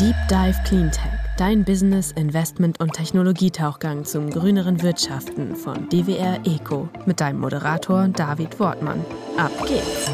Deep Dive Cleantech, dein Business, Investment und Technologietauchgang zum grüneren Wirtschaften von DWR Eco mit deinem Moderator David Wortmann. Ab geht's!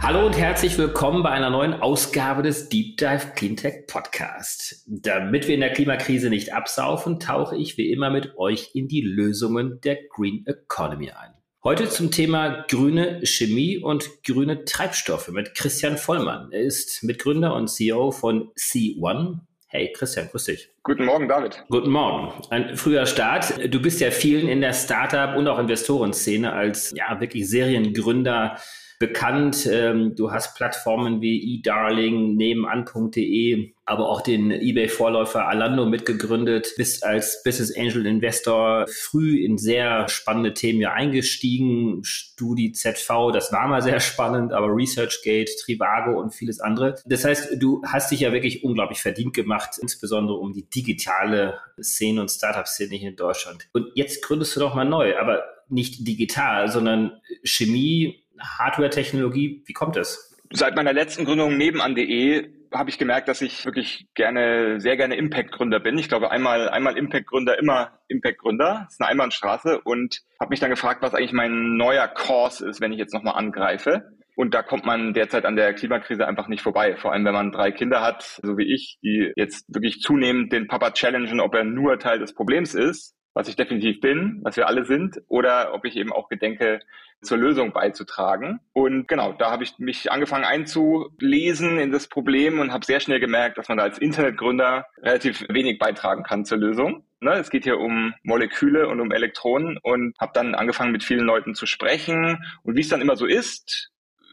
Hallo und herzlich willkommen bei einer neuen Ausgabe des Deep Dive Cleantech Podcast. Damit wir in der Klimakrise nicht absaufen, tauche ich wie immer mit euch in die Lösungen der Green Economy ein. Heute zum Thema grüne Chemie und grüne Treibstoffe mit Christian Vollmann. Er ist Mitgründer und CEO von C1. Hey Christian, grüß dich. Guten Morgen, David. Guten Morgen. Ein früher Start. Du bist ja vielen in der Startup- und auch Investorenszene als ja wirklich Seriengründer bekannt. Ähm, du hast Plattformen wie eDarling, nebenan.de, aber auch den eBay-Vorläufer Alando mitgegründet, bist als Business Angel Investor früh in sehr spannende Themen ja eingestiegen. Studi ZV, das war mal sehr spannend, aber ResearchGate, Trivago und vieles andere. Das heißt, du hast dich ja wirklich unglaublich verdient gemacht, insbesondere um die digitale Szene und Startup-Szene hier in Deutschland. Und jetzt gründest du doch mal neu, aber nicht digital, sondern Chemie, Hardware-Technologie. Wie kommt es? Seit meiner letzten Gründung nebenan.de habe ich gemerkt, dass ich wirklich gerne, sehr gerne Impact-Gründer bin. Ich glaube, einmal, einmal Impact-Gründer, immer Impact-Gründer. Das ist eine Einbahnstraße und habe mich dann gefragt, was eigentlich mein neuer Kurs ist, wenn ich jetzt nochmal angreife. Und da kommt man derzeit an der Klimakrise einfach nicht vorbei. Vor allem, wenn man drei Kinder hat, so wie ich, die jetzt wirklich zunehmend den Papa challengen, ob er nur Teil des Problems ist was ich definitiv bin, was wir alle sind, oder ob ich eben auch gedenke, zur Lösung beizutragen. Und genau, da habe ich mich angefangen einzulesen in das Problem und habe sehr schnell gemerkt, dass man da als Internetgründer relativ wenig beitragen kann zur Lösung. Ne, es geht hier um Moleküle und um Elektronen und habe dann angefangen mit vielen Leuten zu sprechen. Und wie es dann immer so ist,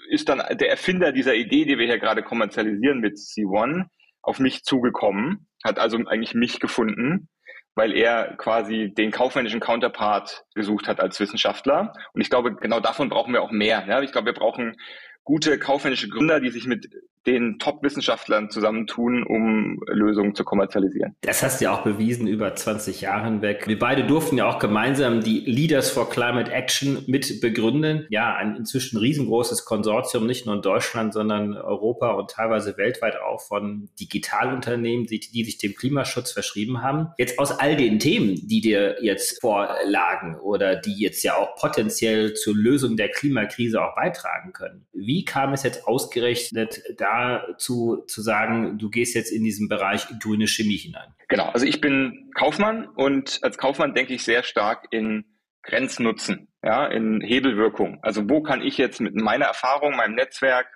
ist dann der Erfinder dieser Idee, die wir hier gerade kommerzialisieren mit C1, auf mich zugekommen, hat also eigentlich mich gefunden weil er quasi den kaufmännischen Counterpart gesucht hat als Wissenschaftler. Und ich glaube, genau davon brauchen wir auch mehr. Ja? Ich glaube, wir brauchen gute kaufmännische Gründer, die sich mit den Top-Wissenschaftlern zusammentun, um Lösungen zu kommerzialisieren. Das hast du ja auch bewiesen über 20 Jahre hinweg. Wir beide durften ja auch gemeinsam die Leaders for Climate Action mit begründen. Ja, ein inzwischen riesengroßes Konsortium, nicht nur in Deutschland, sondern Europa und teilweise weltweit auch von Digitalunternehmen, die, die sich dem Klimaschutz verschrieben haben. Jetzt aus all den Themen, die dir jetzt vorlagen oder die jetzt ja auch potenziell zur Lösung der Klimakrise auch beitragen können. Wie kam es jetzt ausgerechnet da dazu zu sagen, du gehst jetzt in diesen Bereich grüne Chemie hinein? Genau, also ich bin Kaufmann und als Kaufmann denke ich sehr stark in Grenznutzen, ja, in Hebelwirkung. Also wo kann ich jetzt mit meiner Erfahrung, meinem Netzwerk,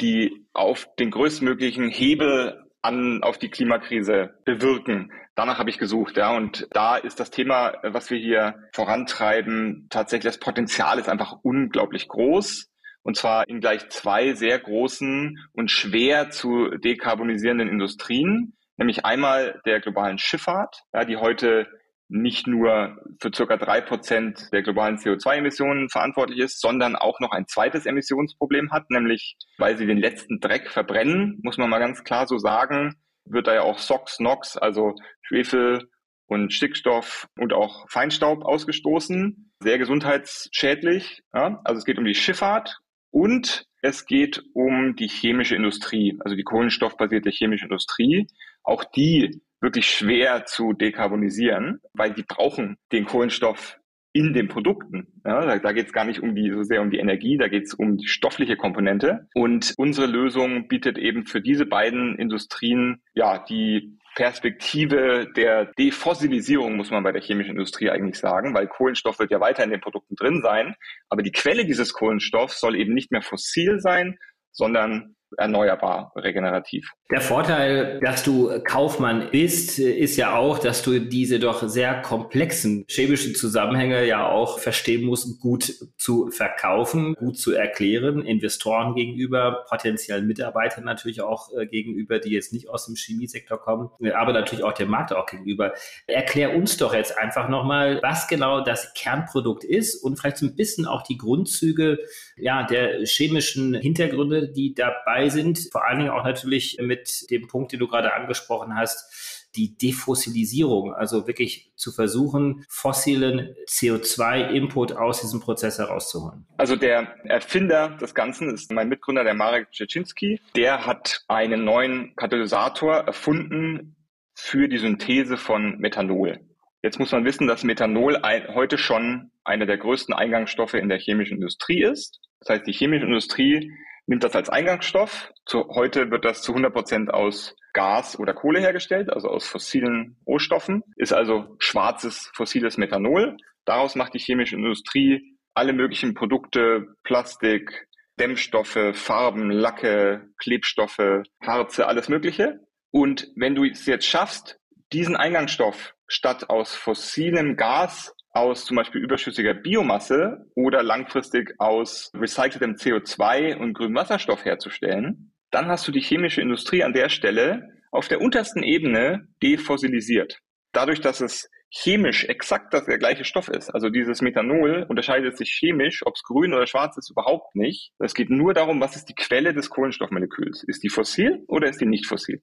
die auf den größtmöglichen Hebel an, auf die Klimakrise bewirken. Danach habe ich gesucht, ja. Und da ist das Thema, was wir hier vorantreiben, tatsächlich das Potenzial ist einfach unglaublich groß und zwar in gleich zwei sehr großen und schwer zu dekarbonisierenden Industrien, nämlich einmal der globalen Schifffahrt, ja, die heute nicht nur für circa drei Prozent der globalen CO2-Emissionen verantwortlich ist, sondern auch noch ein zweites Emissionsproblem hat, nämlich weil sie den letzten Dreck verbrennen, muss man mal ganz klar so sagen, wird da ja auch SOx, NOx, also Schwefel und Stickstoff und auch Feinstaub ausgestoßen. Sehr gesundheitsschädlich. Ja? Also es geht um die Schifffahrt und es geht um die chemische Industrie, also die kohlenstoffbasierte chemische Industrie. Auch die wirklich schwer zu dekarbonisieren, weil die brauchen den Kohlenstoff in den Produkten. Ja, da da geht es gar nicht um die so sehr um die Energie, da geht es um die stoffliche Komponente. Und unsere Lösung bietet eben für diese beiden Industrien ja die Perspektive der Defossilisierung, muss man bei der chemischen Industrie eigentlich sagen, weil Kohlenstoff wird ja weiter in den Produkten drin sein. Aber die Quelle dieses Kohlenstoffs soll eben nicht mehr fossil sein, sondern erneuerbar, regenerativ. Der Vorteil, dass du Kaufmann bist, ist ja auch, dass du diese doch sehr komplexen chemischen Zusammenhänge ja auch verstehen musst, gut zu verkaufen, gut zu erklären, Investoren gegenüber, potenziellen Mitarbeitern natürlich auch äh, gegenüber, die jetzt nicht aus dem Chemiesektor kommen, aber natürlich auch dem Markt auch gegenüber. Erklär uns doch jetzt einfach nochmal, was genau das Kernprodukt ist und vielleicht so ein bisschen auch die Grundzüge ja, der chemischen Hintergründe, die dabei sind, vor allen Dingen auch natürlich mit dem Punkt, den du gerade angesprochen hast, die Defossilisierung, also wirklich zu versuchen, fossilen CO2-Input aus diesem Prozess herauszuholen? Also der Erfinder des Ganzen ist mein Mitgründer, der Marek Czecinski. Der hat einen neuen Katalysator erfunden für die Synthese von Methanol. Jetzt muss man wissen, dass Methanol ein, heute schon einer der größten Eingangsstoffe in der chemischen Industrie ist. Das heißt, die chemische Industrie nimmt das als Eingangsstoff. Zu, heute wird das zu 100 Prozent aus Gas oder Kohle hergestellt, also aus fossilen Rohstoffen, ist also schwarzes fossiles Methanol. Daraus macht die chemische Industrie alle möglichen Produkte, Plastik, Dämmstoffe, Farben, Lacke, Klebstoffe, Harze, alles Mögliche. Und wenn du es jetzt schaffst, diesen Eingangsstoff statt aus fossilem Gas aus zum Beispiel überschüssiger Biomasse oder langfristig aus recyceltem CO2 und grünem Wasserstoff herzustellen, dann hast du die chemische Industrie an der Stelle auf der untersten Ebene defossilisiert. Dadurch, dass es chemisch exakt das, der gleiche Stoff ist, also dieses Methanol unterscheidet sich chemisch, ob es grün oder schwarz ist, überhaupt nicht. Es geht nur darum, was ist die Quelle des Kohlenstoffmoleküls. Ist die fossil oder ist die nicht fossil?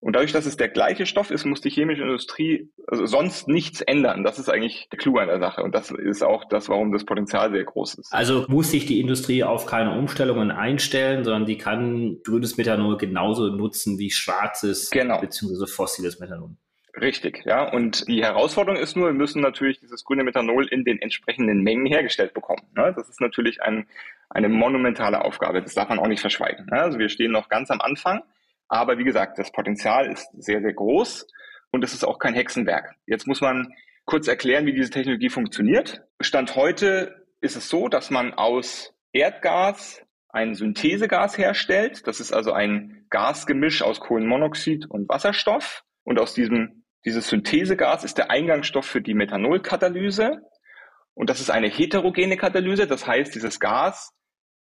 Und dadurch, dass es der gleiche Stoff ist, muss die chemische Industrie also sonst nichts ändern. Das ist eigentlich der Clou an der Sache. Und das ist auch das, warum das Potenzial sehr groß ist. Also muss sich die Industrie auf keine Umstellungen einstellen, sondern die kann grünes Methanol genauso nutzen wie schwarzes genau. bzw. fossiles Methanol. Richtig, ja. Und die Herausforderung ist nur, wir müssen natürlich dieses grüne Methanol in den entsprechenden Mengen hergestellt bekommen. Ne? Das ist natürlich ein, eine monumentale Aufgabe. Das darf man auch nicht verschweigen. Ne? Also wir stehen noch ganz am Anfang. Aber wie gesagt, das Potenzial ist sehr, sehr groß und es ist auch kein Hexenwerk. Jetzt muss man kurz erklären, wie diese Technologie funktioniert. Stand heute ist es so, dass man aus Erdgas ein Synthesegas herstellt. Das ist also ein Gasgemisch aus Kohlenmonoxid und Wasserstoff. Und aus diesem, dieses Synthesegas ist der Eingangsstoff für die Methanolkatalyse. Und das ist eine heterogene Katalyse. Das heißt, dieses Gas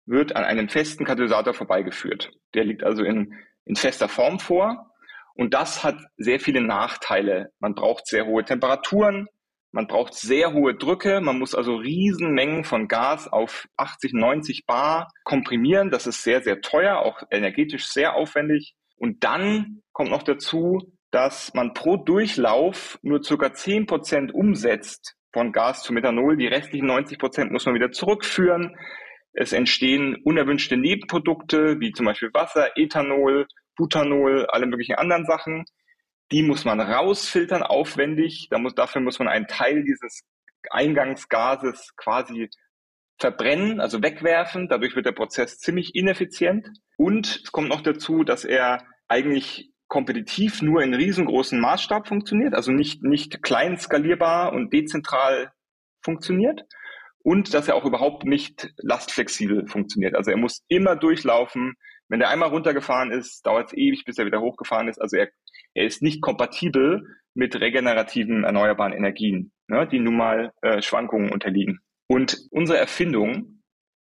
wird an einem festen Katalysator vorbeigeführt. Der liegt also in in fester Form vor. Und das hat sehr viele Nachteile. Man braucht sehr hohe Temperaturen, man braucht sehr hohe Drücke, man muss also Riesenmengen von Gas auf 80, 90 Bar komprimieren. Das ist sehr, sehr teuer, auch energetisch sehr aufwendig. Und dann kommt noch dazu, dass man pro Durchlauf nur circa 10 Prozent umsetzt von Gas zu Methanol. Die restlichen 90 Prozent muss man wieder zurückführen. Es entstehen unerwünschte Nebenprodukte, wie zum Beispiel Wasser, Ethanol, Butanol, alle möglichen anderen Sachen. Die muss man rausfiltern, aufwendig. Da muss, dafür muss man einen Teil dieses Eingangsgases quasi verbrennen, also wegwerfen. Dadurch wird der Prozess ziemlich ineffizient. Und es kommt noch dazu, dass er eigentlich kompetitiv nur in riesengroßen Maßstab funktioniert, also nicht, nicht klein skalierbar und dezentral funktioniert und dass er auch überhaupt nicht lastflexibel funktioniert. Also er muss immer durchlaufen. Wenn der einmal runtergefahren ist, dauert es ewig, bis er wieder hochgefahren ist. Also er, er ist nicht kompatibel mit regenerativen erneuerbaren Energien, ne, die nun mal äh, Schwankungen unterliegen. Und unsere Erfindung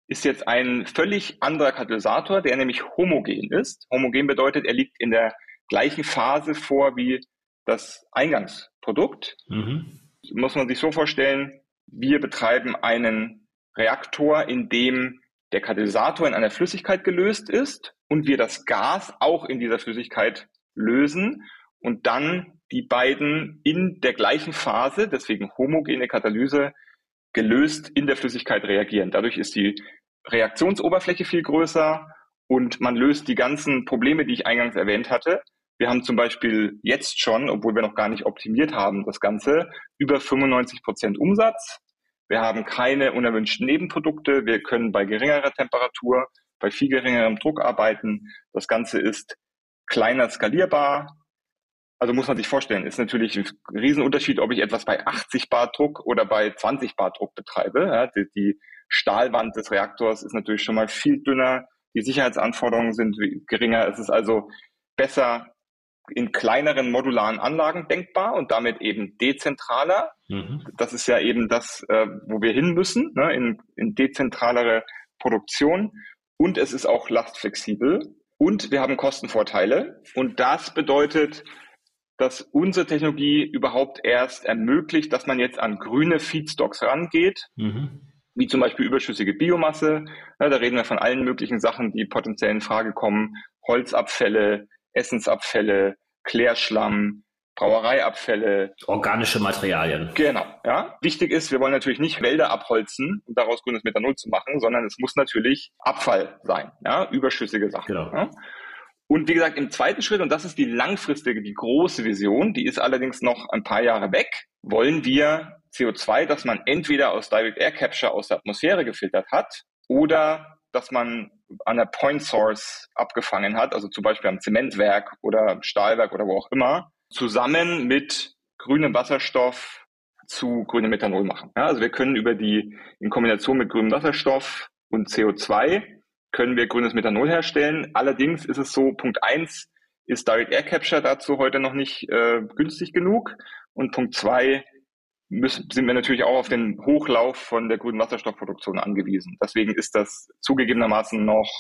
ist jetzt ein völlig anderer Katalysator, der nämlich homogen ist. Homogen bedeutet, er liegt in der gleichen Phase vor wie das Eingangsprodukt. Mhm. Muss man sich so vorstellen, wir betreiben einen Reaktor, in dem der Katalysator in einer Flüssigkeit gelöst ist und wir das Gas auch in dieser Flüssigkeit lösen und dann die beiden in der gleichen Phase, deswegen homogene Katalyse, gelöst in der Flüssigkeit reagieren. Dadurch ist die Reaktionsoberfläche viel größer und man löst die ganzen Probleme, die ich eingangs erwähnt hatte. Wir haben zum Beispiel jetzt schon, obwohl wir noch gar nicht optimiert haben, das Ganze, über 95 Prozent Umsatz. Wir haben keine unerwünschten Nebenprodukte. Wir können bei geringerer Temperatur, bei viel geringerem Druck arbeiten. Das Ganze ist kleiner skalierbar. Also muss man sich vorstellen, ist natürlich ein Riesenunterschied, ob ich etwas bei 80 Bar Druck oder bei 20 Bar Druck betreibe. Ja, die, die Stahlwand des Reaktors ist natürlich schon mal viel dünner. Die Sicherheitsanforderungen sind geringer. Es ist also besser in kleineren modularen Anlagen denkbar und damit eben dezentraler. Mhm. Das ist ja eben das, äh, wo wir hin müssen, ne, in, in dezentralere Produktion. Und es ist auch lastflexibel. Und wir haben Kostenvorteile. Und das bedeutet, dass unsere Technologie überhaupt erst ermöglicht, dass man jetzt an grüne Feedstocks rangeht, mhm. wie zum Beispiel überschüssige Biomasse. Ja, da reden wir von allen möglichen Sachen, die potenziell in Frage kommen. Holzabfälle, Essensabfälle, Klärschlamm, Brauereiabfälle. Organische Materialien. Genau, ja. Wichtig ist, wir wollen natürlich nicht Wälder abholzen, um daraus grünes Methanol zu machen, sondern es muss natürlich Abfall sein, ja, überschüssige Sachen. Genau. Ja? Und wie gesagt, im zweiten Schritt, und das ist die langfristige, die große Vision, die ist allerdings noch ein paar Jahre weg, wollen wir CO2, das man entweder aus Direct Air Capture aus der Atmosphäre gefiltert hat oder dass man an der Point Source abgefangen hat, also zum Beispiel am Zementwerk oder Stahlwerk oder wo auch immer, zusammen mit grünem Wasserstoff zu grünem Methanol machen. Ja, also wir können über die, in Kombination mit grünem Wasserstoff und CO2 können wir grünes Methanol herstellen. Allerdings ist es so, Punkt eins ist Direct Air Capture dazu heute noch nicht äh, günstig genug. Und Punkt zwei müssen, sind wir natürlich auch auf den Hochlauf von der grünen Wasserstoffproduktion angewiesen. Deswegen ist das zugegebenermaßen noch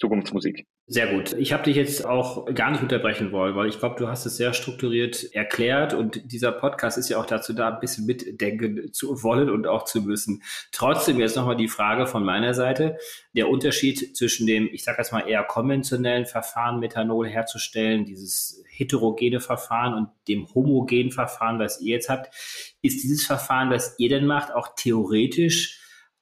Zukunftsmusik. Sehr gut. Ich habe dich jetzt auch gar nicht unterbrechen wollen, weil ich glaube, du hast es sehr strukturiert erklärt und dieser Podcast ist ja auch dazu da, ein bisschen mitdenken zu wollen und auch zu müssen. Trotzdem jetzt nochmal die Frage von meiner Seite. Der Unterschied zwischen dem, ich sage jetzt mal eher konventionellen Verfahren, Methanol herzustellen, dieses heterogene Verfahren und dem homogenen Verfahren, was ihr jetzt habt, ist dieses Verfahren, was ihr denn macht, auch theoretisch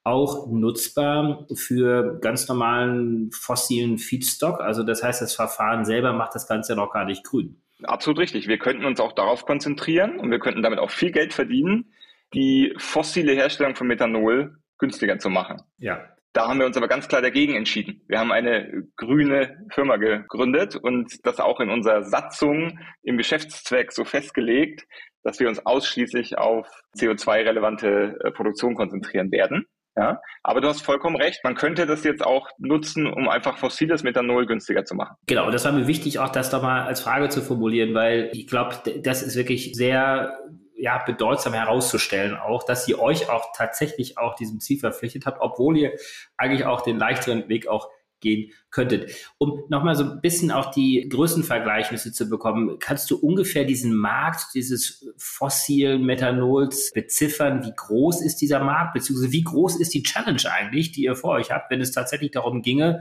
auch nutzbar für ganz normalen fossilen Feedstock. Also das heißt, das Verfahren selber macht das Ganze noch gar nicht grün. Absolut richtig. Wir könnten uns auch darauf konzentrieren und wir könnten damit auch viel Geld verdienen, die fossile Herstellung von Methanol günstiger zu machen. Ja. Da haben wir uns aber ganz klar dagegen entschieden. Wir haben eine grüne Firma gegründet und das auch in unserer Satzung im Geschäftszweck so festgelegt, dass wir uns ausschließlich auf CO2-relevante äh, Produktion konzentrieren werden. Ja, aber du hast vollkommen recht. Man könnte das jetzt auch nutzen, um einfach fossiles Methanol günstiger zu machen. Genau, das war mir wichtig, auch das da mal als Frage zu formulieren, weil ich glaube, das ist wirklich sehr ja, bedeutsam herauszustellen, auch, dass ihr euch auch tatsächlich auch diesem Ziel verpflichtet habt, obwohl ihr eigentlich auch den leichteren Weg auch gehen könntet. Um nochmal so ein bisschen auch die Größenvergleichnisse zu bekommen, kannst du ungefähr diesen Markt dieses fossilen Methanols beziffern? Wie groß ist dieser Markt, beziehungsweise wie groß ist die Challenge eigentlich, die ihr vor euch habt, wenn es tatsächlich darum ginge,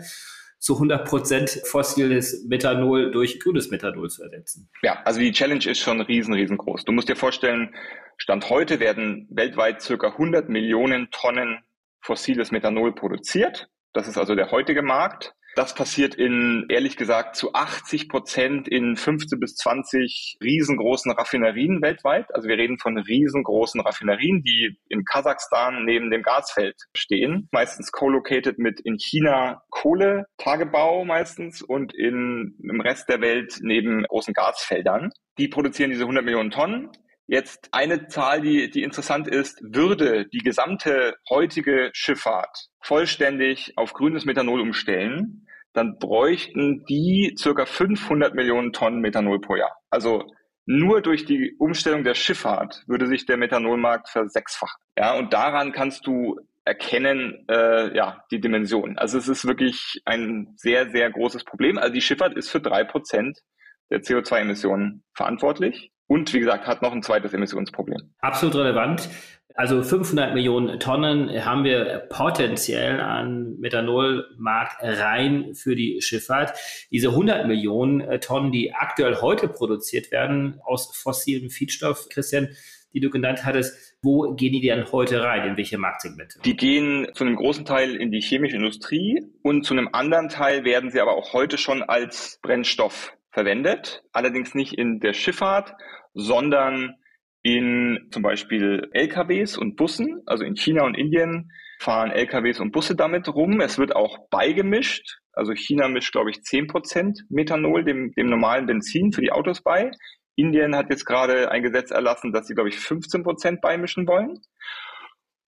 zu 100 Prozent fossiles Methanol durch grünes Methanol zu ersetzen? Ja, also die Challenge ist schon riesen, riesengroß. Du musst dir vorstellen, Stand heute werden weltweit circa 100 Millionen Tonnen fossiles Methanol produziert. Das ist also der heutige Markt. Das passiert in, ehrlich gesagt, zu 80 Prozent in 15 bis 20 riesengroßen Raffinerien weltweit. Also wir reden von riesengroßen Raffinerien, die in Kasachstan neben dem Gasfeld stehen. Meistens co-located mit in China Kohletagebau meistens und in, im Rest der Welt neben großen Gasfeldern. Die produzieren diese 100 Millionen Tonnen. Jetzt eine Zahl, die, die interessant ist, würde die gesamte heutige Schifffahrt vollständig auf grünes Methanol umstellen, dann bräuchten die circa 500 Millionen Tonnen Methanol pro Jahr. Also nur durch die Umstellung der Schifffahrt würde sich der Methanolmarkt versechsfachen. Ja, und daran kannst du erkennen, äh, ja, die Dimension. Also es ist wirklich ein sehr, sehr großes Problem. Also die Schifffahrt ist für drei Prozent der CO2-Emissionen verantwortlich und wie gesagt, hat noch ein zweites Emissionsproblem. Absolut relevant. Also 500 Millionen Tonnen haben wir potenziell an Methanolmarkt rein für die Schifffahrt. Diese 100 Millionen äh, Tonnen, die aktuell heute produziert werden aus fossilem Feedstoff, Christian, die du genannt hattest, wo gehen die denn heute rein? In welche Marktsegmente? Die gehen zu einem großen Teil in die chemische Industrie und zu einem anderen Teil werden sie aber auch heute schon als Brennstoff verwendet, allerdings nicht in der Schifffahrt, sondern in zum Beispiel LKWs und Bussen. Also in China und Indien fahren LKWs und Busse damit rum. Es wird auch beigemischt. Also China mischt, glaube ich, 10% Methanol, dem, dem normalen Benzin für die Autos bei. Indien hat jetzt gerade ein Gesetz erlassen, dass sie, glaube ich, 15% beimischen wollen.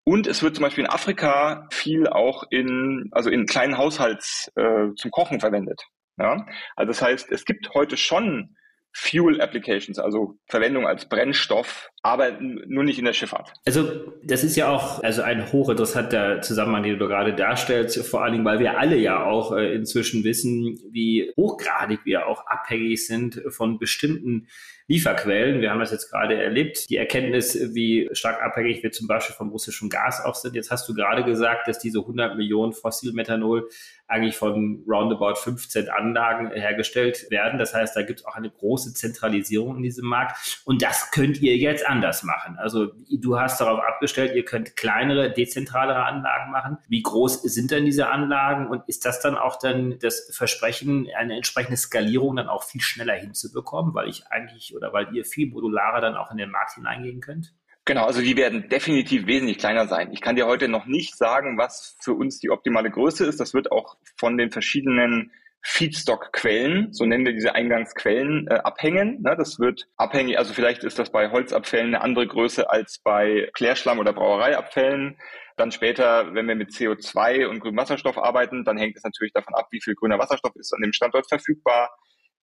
Und es wird zum Beispiel in Afrika viel auch in, also in kleinen Haushalts äh, zum Kochen verwendet. Ja? Also das heißt, es gibt heute schon Fuel Applications, also Verwendung als Brennstoff aber nur nicht in der Schifffahrt. Also das ist ja auch also ein hochinteressanter Zusammenhang, den du gerade darstellst, vor allen Dingen, weil wir alle ja auch äh, inzwischen wissen, wie hochgradig wir auch abhängig sind von bestimmten Lieferquellen. Wir haben das jetzt gerade erlebt. Die Erkenntnis, wie stark abhängig wir zum Beispiel vom russischen Gas auch sind. Jetzt hast du gerade gesagt, dass diese 100 Millionen Fossilmethanol eigentlich von roundabout 15 Anlagen hergestellt werden. Das heißt, da gibt es auch eine große Zentralisierung in diesem Markt. Und das könnt ihr jetzt anders machen. Also du hast darauf abgestellt, ihr könnt kleinere, dezentralere Anlagen machen. Wie groß sind denn diese Anlagen? Und ist das dann auch dann das Versprechen, eine entsprechende Skalierung dann auch viel schneller hinzubekommen? Weil ich eigentlich oder weil ihr viel modularer dann auch in den Markt hineingehen könnt? Genau, also die werden definitiv wesentlich kleiner sein. Ich kann dir heute noch nicht sagen, was für uns die optimale Größe ist. Das wird auch von den verschiedenen Feedstock-Quellen, so nennen wir diese Eingangsquellen, äh, abhängen. Ne, das wird abhängig, also vielleicht ist das bei Holzabfällen eine andere Größe als bei Klärschlamm oder Brauereiabfällen. Dann später, wenn wir mit CO2 und grünem Wasserstoff arbeiten, dann hängt es natürlich davon ab, wie viel grüner Wasserstoff ist an dem Standort verfügbar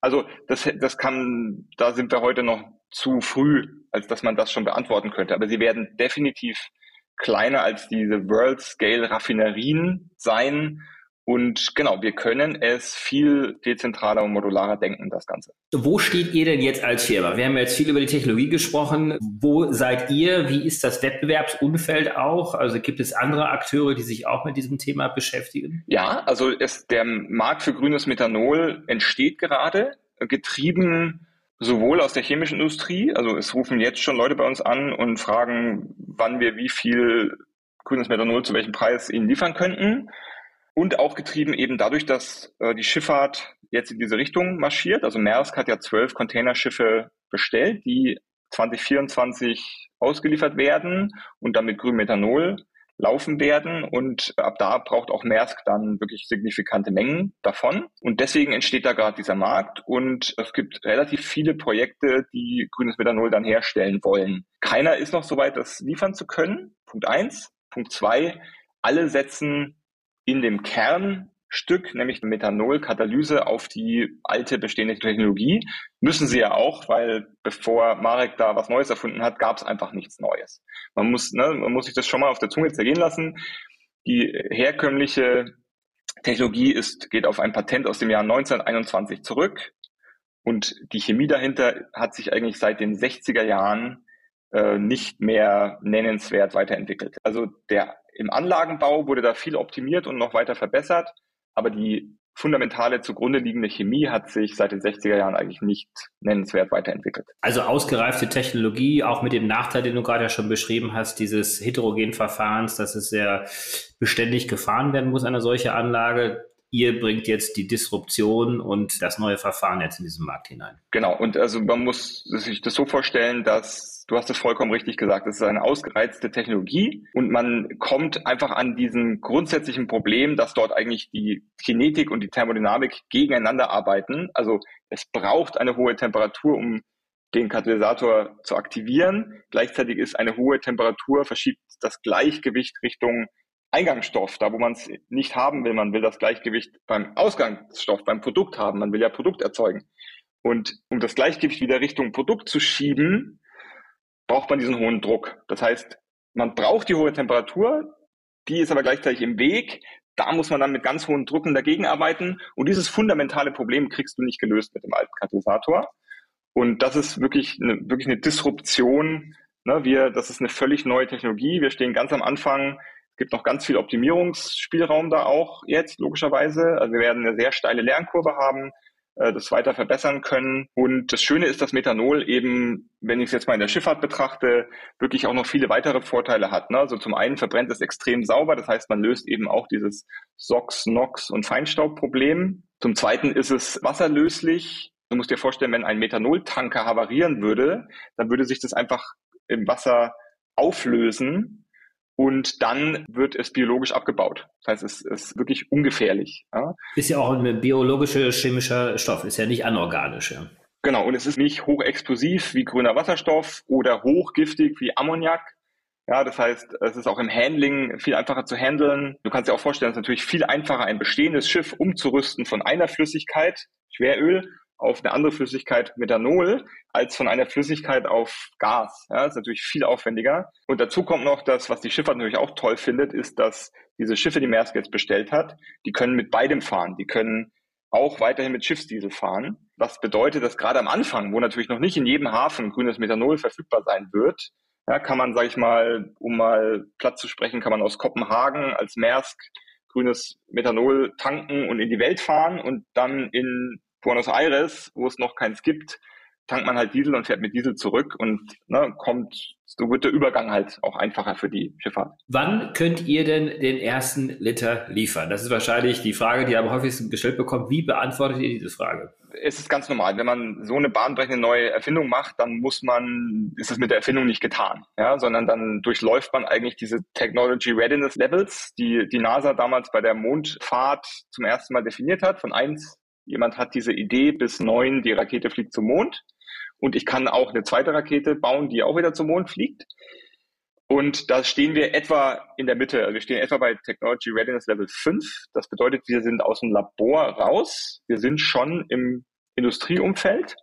also das, das kann, da sind wir heute noch zu früh, als dass man das schon beantworten könnte. Aber sie werden definitiv kleiner als diese World-Scale-Raffinerien sein und genau, wir können es viel dezentraler und modularer denken, das Ganze. Wo steht ihr denn jetzt als Firma? Wir haben jetzt viel über die Technologie gesprochen. Wo seid ihr? Wie ist das Wettbewerbsumfeld auch? Also gibt es andere Akteure, die sich auch mit diesem Thema beschäftigen? Ja, also es, der Markt für grünes Methanol entsteht gerade, getrieben sowohl aus der chemischen Industrie, also es rufen jetzt schon Leute bei uns an und fragen, wann wir wie viel grünes Methanol zu welchem Preis ihnen liefern könnten und auch getrieben eben dadurch, dass äh, die Schifffahrt jetzt in diese Richtung marschiert. Also Maersk hat ja zwölf Containerschiffe bestellt, die 2024 ausgeliefert werden und dann mit grünem Methanol laufen werden. Und ab da braucht auch Maersk dann wirklich signifikante Mengen davon. Und deswegen entsteht da gerade dieser Markt. Und es gibt relativ viele Projekte, die grünes Methanol dann herstellen wollen. Keiner ist noch so weit, das liefern zu können. Punkt eins. Punkt zwei. Alle setzen in dem Kernstück, nämlich Methanolkatalyse auf die alte bestehende Technologie. Müssen sie ja auch, weil bevor Marek da was Neues erfunden hat, gab es einfach nichts Neues. Man muss, ne, man muss sich das schon mal auf der Zunge zergehen lassen. Die herkömmliche Technologie ist, geht auf ein Patent aus dem Jahr 1921 zurück. Und die Chemie dahinter hat sich eigentlich seit den 60er Jahren äh, nicht mehr nennenswert weiterentwickelt. Also der im Anlagenbau wurde da viel optimiert und noch weiter verbessert, aber die fundamentale zugrunde liegende Chemie hat sich seit den 60er Jahren eigentlich nicht nennenswert weiterentwickelt. Also ausgereifte Technologie, auch mit dem Nachteil, den du gerade ja schon beschrieben hast, dieses Heterogenverfahrens, dass es sehr beständig gefahren werden muss, eine solche Anlage ihr bringt jetzt die Disruption und das neue Verfahren jetzt in diesen Markt hinein. Genau, und also man muss sich das so vorstellen, dass du hast es vollkommen richtig gesagt, es ist eine ausgereizte Technologie und man kommt einfach an diesem grundsätzlichen Problem, dass dort eigentlich die Kinetik und die Thermodynamik gegeneinander arbeiten. Also es braucht eine hohe Temperatur, um den Katalysator zu aktivieren. Gleichzeitig ist eine hohe Temperatur verschiebt das Gleichgewicht Richtung Eingangsstoff, da wo man es nicht haben will. Man will das Gleichgewicht beim Ausgangsstoff, beim Produkt haben. Man will ja Produkt erzeugen. Und um das Gleichgewicht wieder Richtung Produkt zu schieben, braucht man diesen hohen Druck. Das heißt, man braucht die hohe Temperatur, die ist aber gleichzeitig im Weg. Da muss man dann mit ganz hohen Drucken dagegen arbeiten. Und dieses fundamentale Problem kriegst du nicht gelöst mit dem alten Katalysator. Und das ist wirklich eine, wirklich eine Disruption. Ne, wir, das ist eine völlig neue Technologie. Wir stehen ganz am Anfang gibt noch ganz viel Optimierungsspielraum da auch jetzt, logischerweise. Also wir werden eine sehr steile Lernkurve haben, äh, das weiter verbessern können. Und das Schöne ist, dass Methanol eben, wenn ich es jetzt mal in der Schifffahrt betrachte, wirklich auch noch viele weitere Vorteile hat. Ne? Also zum einen verbrennt es extrem sauber, das heißt, man löst eben auch dieses SOx, NOx und Feinstaubproblem. Zum zweiten ist es wasserlöslich. Du musst dir vorstellen, wenn ein Methanoltanker havarieren würde, dann würde sich das einfach im Wasser auflösen und dann wird es biologisch abgebaut. Das heißt, es ist wirklich ungefährlich. Ja. Ist ja auch ein biologischer, chemischer Stoff, ist ja nicht anorganisch. Ja. Genau, und es ist nicht hochexplosiv wie grüner Wasserstoff oder hochgiftig wie Ammoniak. Ja, das heißt, es ist auch im Handling viel einfacher zu handeln. Du kannst dir auch vorstellen, es ist natürlich viel einfacher, ein bestehendes Schiff umzurüsten von einer Flüssigkeit, Schweröl, auf eine andere Flüssigkeit Methanol als von einer Flüssigkeit auf Gas. Ja, das ist natürlich viel aufwendiger. Und dazu kommt noch das, was die Schifffahrt natürlich auch toll findet, ist, dass diese Schiffe, die Maersk jetzt bestellt hat, die können mit beidem fahren. Die können auch weiterhin mit Schiffsdiesel fahren. Was bedeutet, dass gerade am Anfang, wo natürlich noch nicht in jedem Hafen grünes Methanol verfügbar sein wird, ja, kann man, sage ich mal, um mal Platz zu sprechen, kann man aus Kopenhagen als Maersk grünes Methanol tanken und in die Welt fahren und dann in Buenos Aires, wo es noch keins gibt, tankt man halt Diesel und fährt mit Diesel zurück und ne, kommt, so wird der Übergang halt auch einfacher für die Schifffahrt. Wann könnt ihr denn den ersten Liter liefern? Das ist wahrscheinlich die Frage, die ihr am häufigsten gestellt bekommt. Wie beantwortet ihr diese Frage? Es ist ganz normal. Wenn man so eine bahnbrechende neue Erfindung macht, dann muss man, ist es mit der Erfindung nicht getan, ja, sondern dann durchläuft man eigentlich diese Technology Readiness Levels, die die NASA damals bei der Mondfahrt zum ersten Mal definiert hat, von eins Jemand hat diese Idee bis neun, die Rakete fliegt zum Mond. Und ich kann auch eine zweite Rakete bauen, die auch wieder zum Mond fliegt. Und da stehen wir etwa in der Mitte. Also wir stehen etwa bei Technology Readiness Level 5. Das bedeutet, wir sind aus dem Labor raus. Wir sind schon im Industrieumfeld,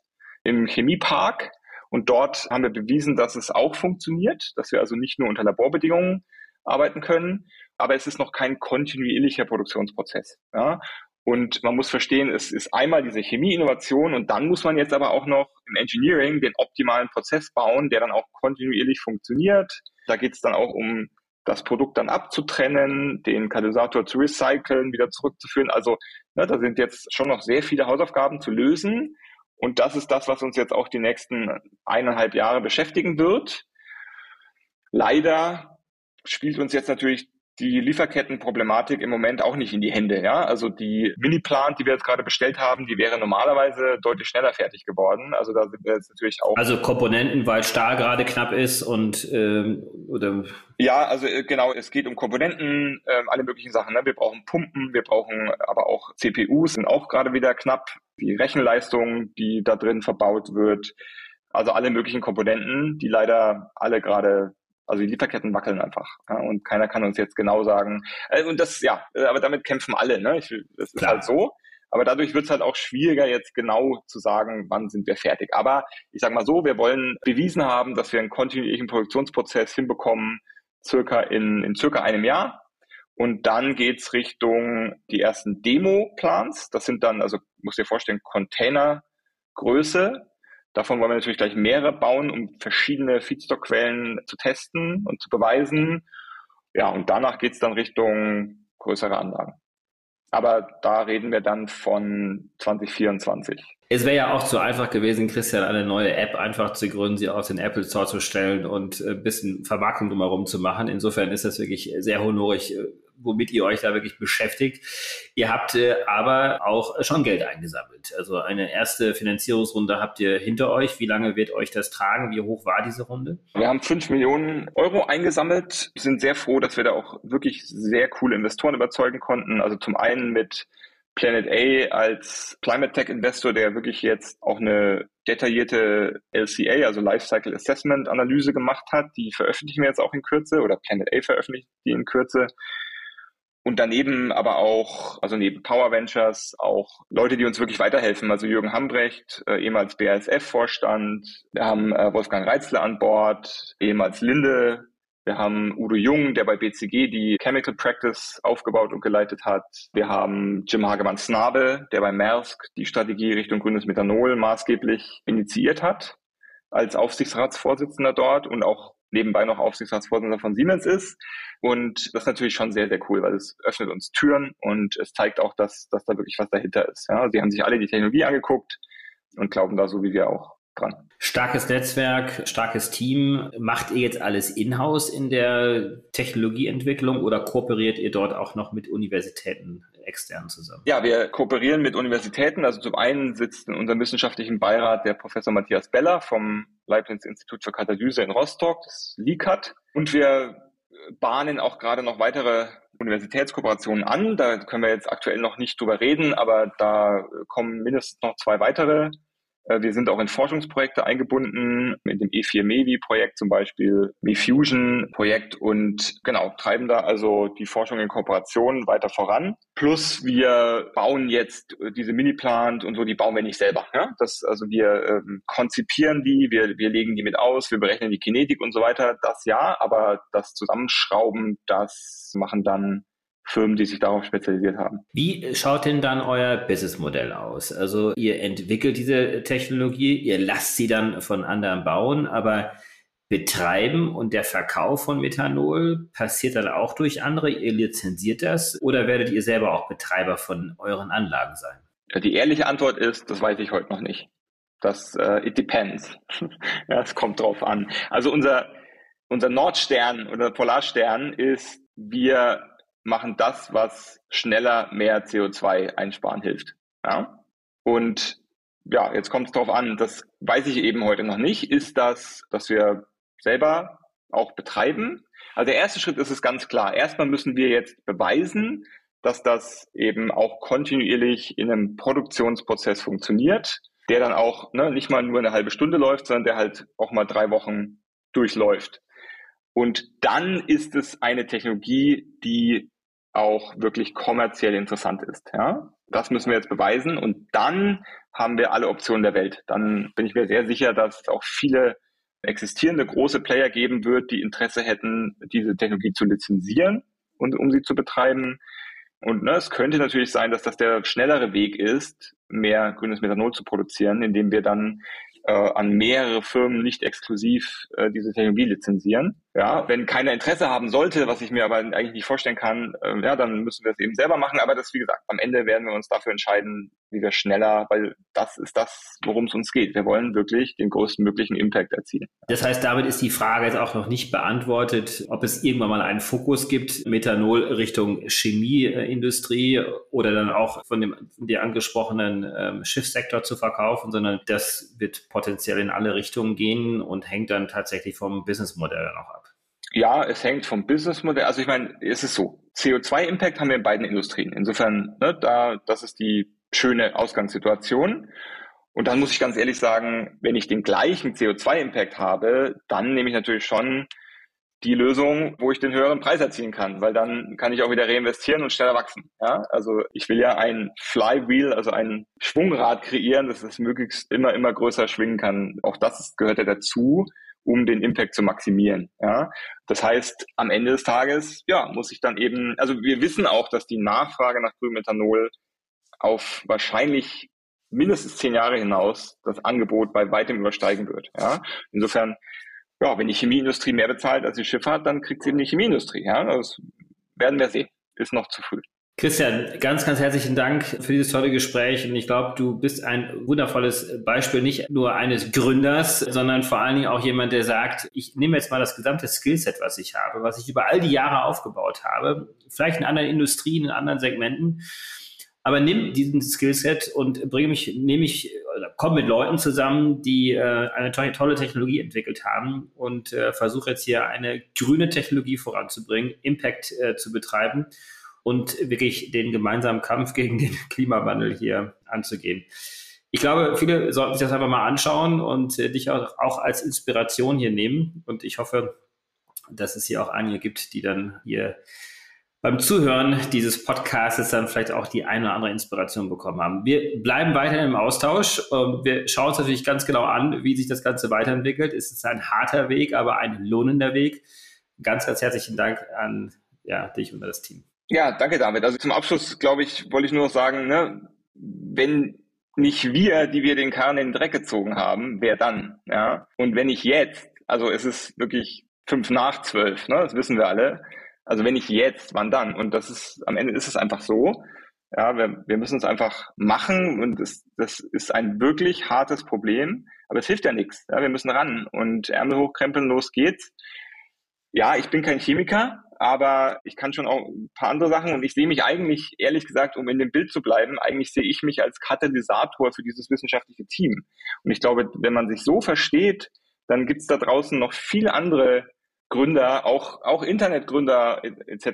im Chemiepark. Und dort haben wir bewiesen, dass es auch funktioniert, dass wir also nicht nur unter Laborbedingungen arbeiten können, aber es ist noch kein kontinuierlicher Produktionsprozess. Ja? Und man muss verstehen, es ist einmal diese Chemieinnovation und dann muss man jetzt aber auch noch im Engineering den optimalen Prozess bauen, der dann auch kontinuierlich funktioniert. Da geht es dann auch um das Produkt dann abzutrennen, den Katalysator zu recyceln, wieder zurückzuführen. Also ne, da sind jetzt schon noch sehr viele Hausaufgaben zu lösen. Und das ist das, was uns jetzt auch die nächsten eineinhalb Jahre beschäftigen wird. Leider spielt uns jetzt natürlich die Lieferkettenproblematik im Moment auch nicht in die Hände. Ja? Also die Mini-Plant, die wir jetzt gerade bestellt haben, die wäre normalerweise deutlich schneller fertig geworden. Also da sind wir jetzt natürlich auch. Also Komponenten, weil Stahl gerade knapp ist und ähm, oder ja, also äh, genau, es geht um Komponenten, äh, alle möglichen Sachen. Ne? Wir brauchen Pumpen, wir brauchen aber auch CPUs, sind auch gerade wieder knapp. Die Rechenleistung, die da drin verbaut wird. Also alle möglichen Komponenten, die leider alle gerade also die Lieferketten wackeln einfach. Ja, und keiner kann uns jetzt genau sagen. Äh, und das, ja, äh, aber damit kämpfen alle. Ne? Ich, das ist Klar. halt so. Aber dadurch wird es halt auch schwieriger, jetzt genau zu sagen, wann sind wir fertig. Aber ich sage mal so, wir wollen bewiesen haben, dass wir einen kontinuierlichen Produktionsprozess hinbekommen, circa in, in circa einem Jahr. Und dann geht's Richtung die ersten Demo-Plans. Das sind dann, also muss dir vorstellen, Containergröße, Davon wollen wir natürlich gleich mehrere bauen, um verschiedene Feedstock-Quellen zu testen und zu beweisen. Ja, und danach geht's dann Richtung größere Anlagen. Aber da reden wir dann von 2024. Es wäre ja auch zu einfach gewesen, Christian, eine neue App einfach zu gründen, sie auf den Apple Store zu stellen und ein bisschen Vermarktung drumherum zu machen. Insofern ist das wirklich sehr honorig, womit ihr euch da wirklich beschäftigt. Ihr habt äh, aber auch schon Geld eingesammelt. Also eine erste Finanzierungsrunde habt ihr hinter euch. Wie lange wird euch das tragen? Wie hoch war diese Runde? Wir haben fünf Millionen Euro eingesammelt. Wir sind sehr froh, dass wir da auch wirklich sehr coole Investoren überzeugen konnten. Also zum einen mit Planet A als Climate Tech Investor, der wirklich jetzt auch eine detaillierte LCA, also Lifecycle Assessment Analyse gemacht hat. Die veröffentlichen wir jetzt auch in Kürze oder Planet A veröffentlicht die in Kürze. Und daneben aber auch, also neben Power Ventures, auch Leute, die uns wirklich weiterhelfen. Also Jürgen Hambrecht, äh, ehemals BASF-Vorstand. Wir haben äh, Wolfgang Reitzle an Bord, ehemals Linde. Wir haben Udo Jung, der bei BCG die Chemical Practice aufgebaut und geleitet hat. Wir haben Jim Hagemann-Snabe, der bei Maersk die Strategie Richtung grünes Methanol maßgeblich initiiert hat als Aufsichtsratsvorsitzender dort und auch nebenbei noch Aufsichtsratsvorsitzender von Siemens ist. Und das ist natürlich schon sehr, sehr cool, weil es öffnet uns Türen und es zeigt auch, dass, dass da wirklich was dahinter ist. Ja, sie haben sich alle die Technologie angeguckt und glauben da so wie wir auch dran. Starkes Netzwerk, starkes Team. Macht ihr jetzt alles in-house in der Technologieentwicklung oder kooperiert ihr dort auch noch mit Universitäten extern zusammen? Ja, wir kooperieren mit Universitäten. Also zum einen sitzt in unserem wissenschaftlichen Beirat der Professor Matthias Beller vom Leibniz Institut für Katalyse in Rostock, das LICAT. Und wir bahnen auch gerade noch weitere Universitätskooperationen an. Da können wir jetzt aktuell noch nicht drüber reden, aber da kommen mindestens noch zwei weitere wir sind auch in Forschungsprojekte eingebunden, mit dem E4 MEVI-Projekt zum Beispiel, MEFusion-Projekt und genau, treiben da also die Forschung in Kooperation weiter voran. Plus wir bauen jetzt äh, diese Mini-Plant und so, die bauen wir nicht selber. Ja? Das, also wir ähm, konzipieren die, wir, wir legen die mit aus, wir berechnen die Kinetik und so weiter. Das ja, aber das Zusammenschrauben, das machen dann Firmen, die sich darauf spezialisiert haben. Wie schaut denn dann euer Businessmodell aus? Also ihr entwickelt diese Technologie, ihr lasst sie dann von anderen bauen, aber Betreiben und der Verkauf von Methanol passiert dann auch durch andere? Ihr lizenziert das oder werdet ihr selber auch Betreiber von euren Anlagen sein? Die ehrliche Antwort ist, das weiß ich heute noch nicht. Das uh, it depends. ja, es kommt drauf an. Also unser unser Nordstern oder Polarstern ist, wir machen das, was schneller mehr CO2 einsparen hilft. Ja? Und ja, jetzt kommt es darauf an, das weiß ich eben heute noch nicht, ist das, dass wir selber auch betreiben. Also der erste Schritt ist es ganz klar. Erstmal müssen wir jetzt beweisen, dass das eben auch kontinuierlich in einem Produktionsprozess funktioniert, der dann auch ne, nicht mal nur eine halbe Stunde läuft, sondern der halt auch mal drei Wochen durchläuft. Und dann ist es eine Technologie, die auch wirklich kommerziell interessant ist. Ja? Das müssen wir jetzt beweisen und dann haben wir alle Optionen der Welt. Dann bin ich mir sehr sicher, dass es auch viele existierende große Player geben wird, die Interesse hätten, diese Technologie zu lizenzieren und um sie zu betreiben. Und ne, es könnte natürlich sein, dass das der schnellere Weg ist, mehr grünes Methanol zu produzieren, indem wir dann äh, an mehrere Firmen nicht exklusiv äh, diese Technologie lizenzieren. Ja, wenn keiner Interesse haben sollte, was ich mir aber eigentlich nicht vorstellen kann, äh, ja, dann müssen wir es eben selber machen. Aber das, wie gesagt, am Ende werden wir uns dafür entscheiden, wie wir schneller, weil das ist das, worum es uns geht. Wir wollen wirklich den größtmöglichen Impact erzielen. Das heißt, damit ist die Frage jetzt auch noch nicht beantwortet, ob es irgendwann mal einen Fokus gibt, Methanol Richtung Chemieindustrie oder dann auch von dem von dir angesprochenen ähm, Schiffssektor zu verkaufen, sondern das wird potenziell in alle Richtungen gehen und hängt dann tatsächlich vom Businessmodell noch ab. Ja, es hängt vom Businessmodell. Also ich meine, es ist so. CO2-Impact haben wir in beiden Industrien. Insofern, ne, da, das ist die schöne Ausgangssituation. Und dann muss ich ganz ehrlich sagen, wenn ich den gleichen CO2-Impact habe, dann nehme ich natürlich schon die Lösung, wo ich den höheren Preis erzielen kann, weil dann kann ich auch wieder reinvestieren und schneller wachsen. Ja? Also ich will ja ein Flywheel, also ein Schwungrad kreieren, dass es möglichst immer, immer größer schwingen kann. Auch das gehört ja dazu um den Impact zu maximieren. Ja? Das heißt, am Ende des Tages, ja, muss ich dann eben, also wir wissen auch, dass die Nachfrage nach Grünmethanol auf wahrscheinlich mindestens zehn Jahre hinaus das Angebot bei weitem übersteigen wird. Ja? Insofern, ja, wenn die Chemieindustrie mehr bezahlt als die Schifffahrt, dann kriegt sie eben die Chemieindustrie. Ja? Das werden wir sehen. Ist noch zu früh. Christian, ganz, ganz herzlichen Dank für dieses tolle Gespräch. Und ich glaube, du bist ein wundervolles Beispiel nicht nur eines Gründers, sondern vor allen Dingen auch jemand, der sagt, ich nehme jetzt mal das gesamte Skillset, was ich habe, was ich über all die Jahre aufgebaut habe, vielleicht in anderen Industrien, in anderen Segmenten, aber nimm diesen Skillset und bringe mich, nehme ich, komm mit Leuten zusammen, die äh, eine to tolle Technologie entwickelt haben und äh, versuche jetzt hier eine grüne Technologie voranzubringen, Impact äh, zu betreiben und wirklich den gemeinsamen Kampf gegen den Klimawandel hier anzugehen. Ich glaube, viele sollten sich das einfach mal anschauen und äh, dich auch, auch als Inspiration hier nehmen. Und ich hoffe, dass es hier auch einige gibt, die dann hier beim Zuhören dieses Podcasts dann vielleicht auch die eine oder andere Inspiration bekommen haben. Wir bleiben weiterhin im Austausch. Ähm, wir schauen uns natürlich ganz genau an, wie sich das Ganze weiterentwickelt. Es ist ein harter Weg, aber ein lohnender Weg. Ganz, ganz herzlichen Dank an ja, dich und das Team. Ja, danke David. Also zum Abschluss, glaube ich, wollte ich nur noch sagen, ne, wenn nicht wir, die wir den Kahn in den Dreck gezogen haben, wer dann? Ja? Und wenn ich jetzt, also es ist wirklich fünf nach zwölf, ne, das wissen wir alle. Also wenn ich jetzt, wann dann? Und das ist, am Ende ist es einfach so. Ja, wir, wir müssen es einfach machen und das, das ist ein wirklich hartes Problem, aber es hilft ja nichts. Ja, wir müssen ran und Ärmel hochkrempeln, los geht's. Ja, ich bin kein Chemiker, aber ich kann schon auch ein paar andere Sachen und ich sehe mich eigentlich, ehrlich gesagt, um in dem Bild zu bleiben, eigentlich sehe ich mich als Katalysator für dieses wissenschaftliche Team. Und ich glaube, wenn man sich so versteht, dann gibt es da draußen noch viele andere Gründer, auch, auch Internetgründer etc.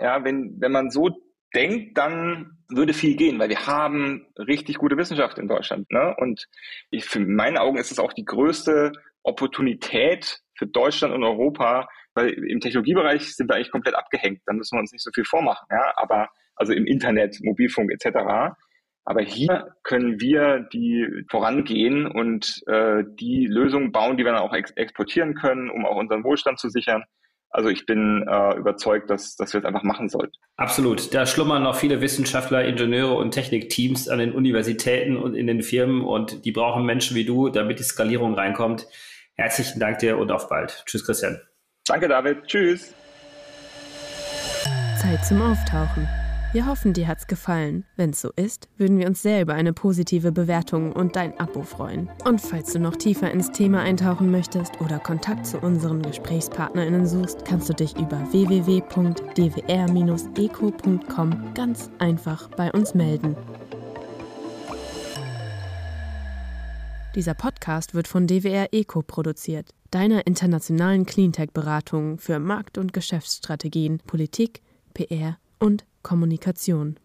Ja, wenn, wenn man so denke, dann würde viel gehen, weil wir haben richtig gute Wissenschaft in Deutschland. Ne? Und ich, für meinen Augen ist es auch die größte Opportunität für Deutschland und Europa, weil im Technologiebereich sind wir eigentlich komplett abgehängt. Da müssen wir uns nicht so viel vormachen. Ja? Aber also im Internet, Mobilfunk etc. Aber hier können wir die vorangehen und äh, die Lösungen bauen, die wir dann auch ex exportieren können, um auch unseren Wohlstand zu sichern. Also ich bin äh, überzeugt, dass, dass wir es einfach machen sollten. Absolut. Da schlummern noch viele Wissenschaftler, Ingenieure und Technikteams an den Universitäten und in den Firmen und die brauchen Menschen wie du, damit die Skalierung reinkommt. Herzlichen Dank dir und auf bald. Tschüss, Christian. Danke, David. Tschüss. Zeit zum Auftauchen. Wir hoffen, dir hat's gefallen. Wenn's so ist, würden wir uns sehr über eine positive Bewertung und dein Abo freuen. Und falls du noch tiefer ins Thema eintauchen möchtest oder Kontakt zu unseren GesprächspartnerInnen suchst, kannst du dich über www.dwr-eco.com ganz einfach bei uns melden. Dieser Podcast wird von DWR Eco produziert, deiner internationalen Cleantech-Beratung für Markt- und Geschäftsstrategien, Politik, PR und Kommunikation.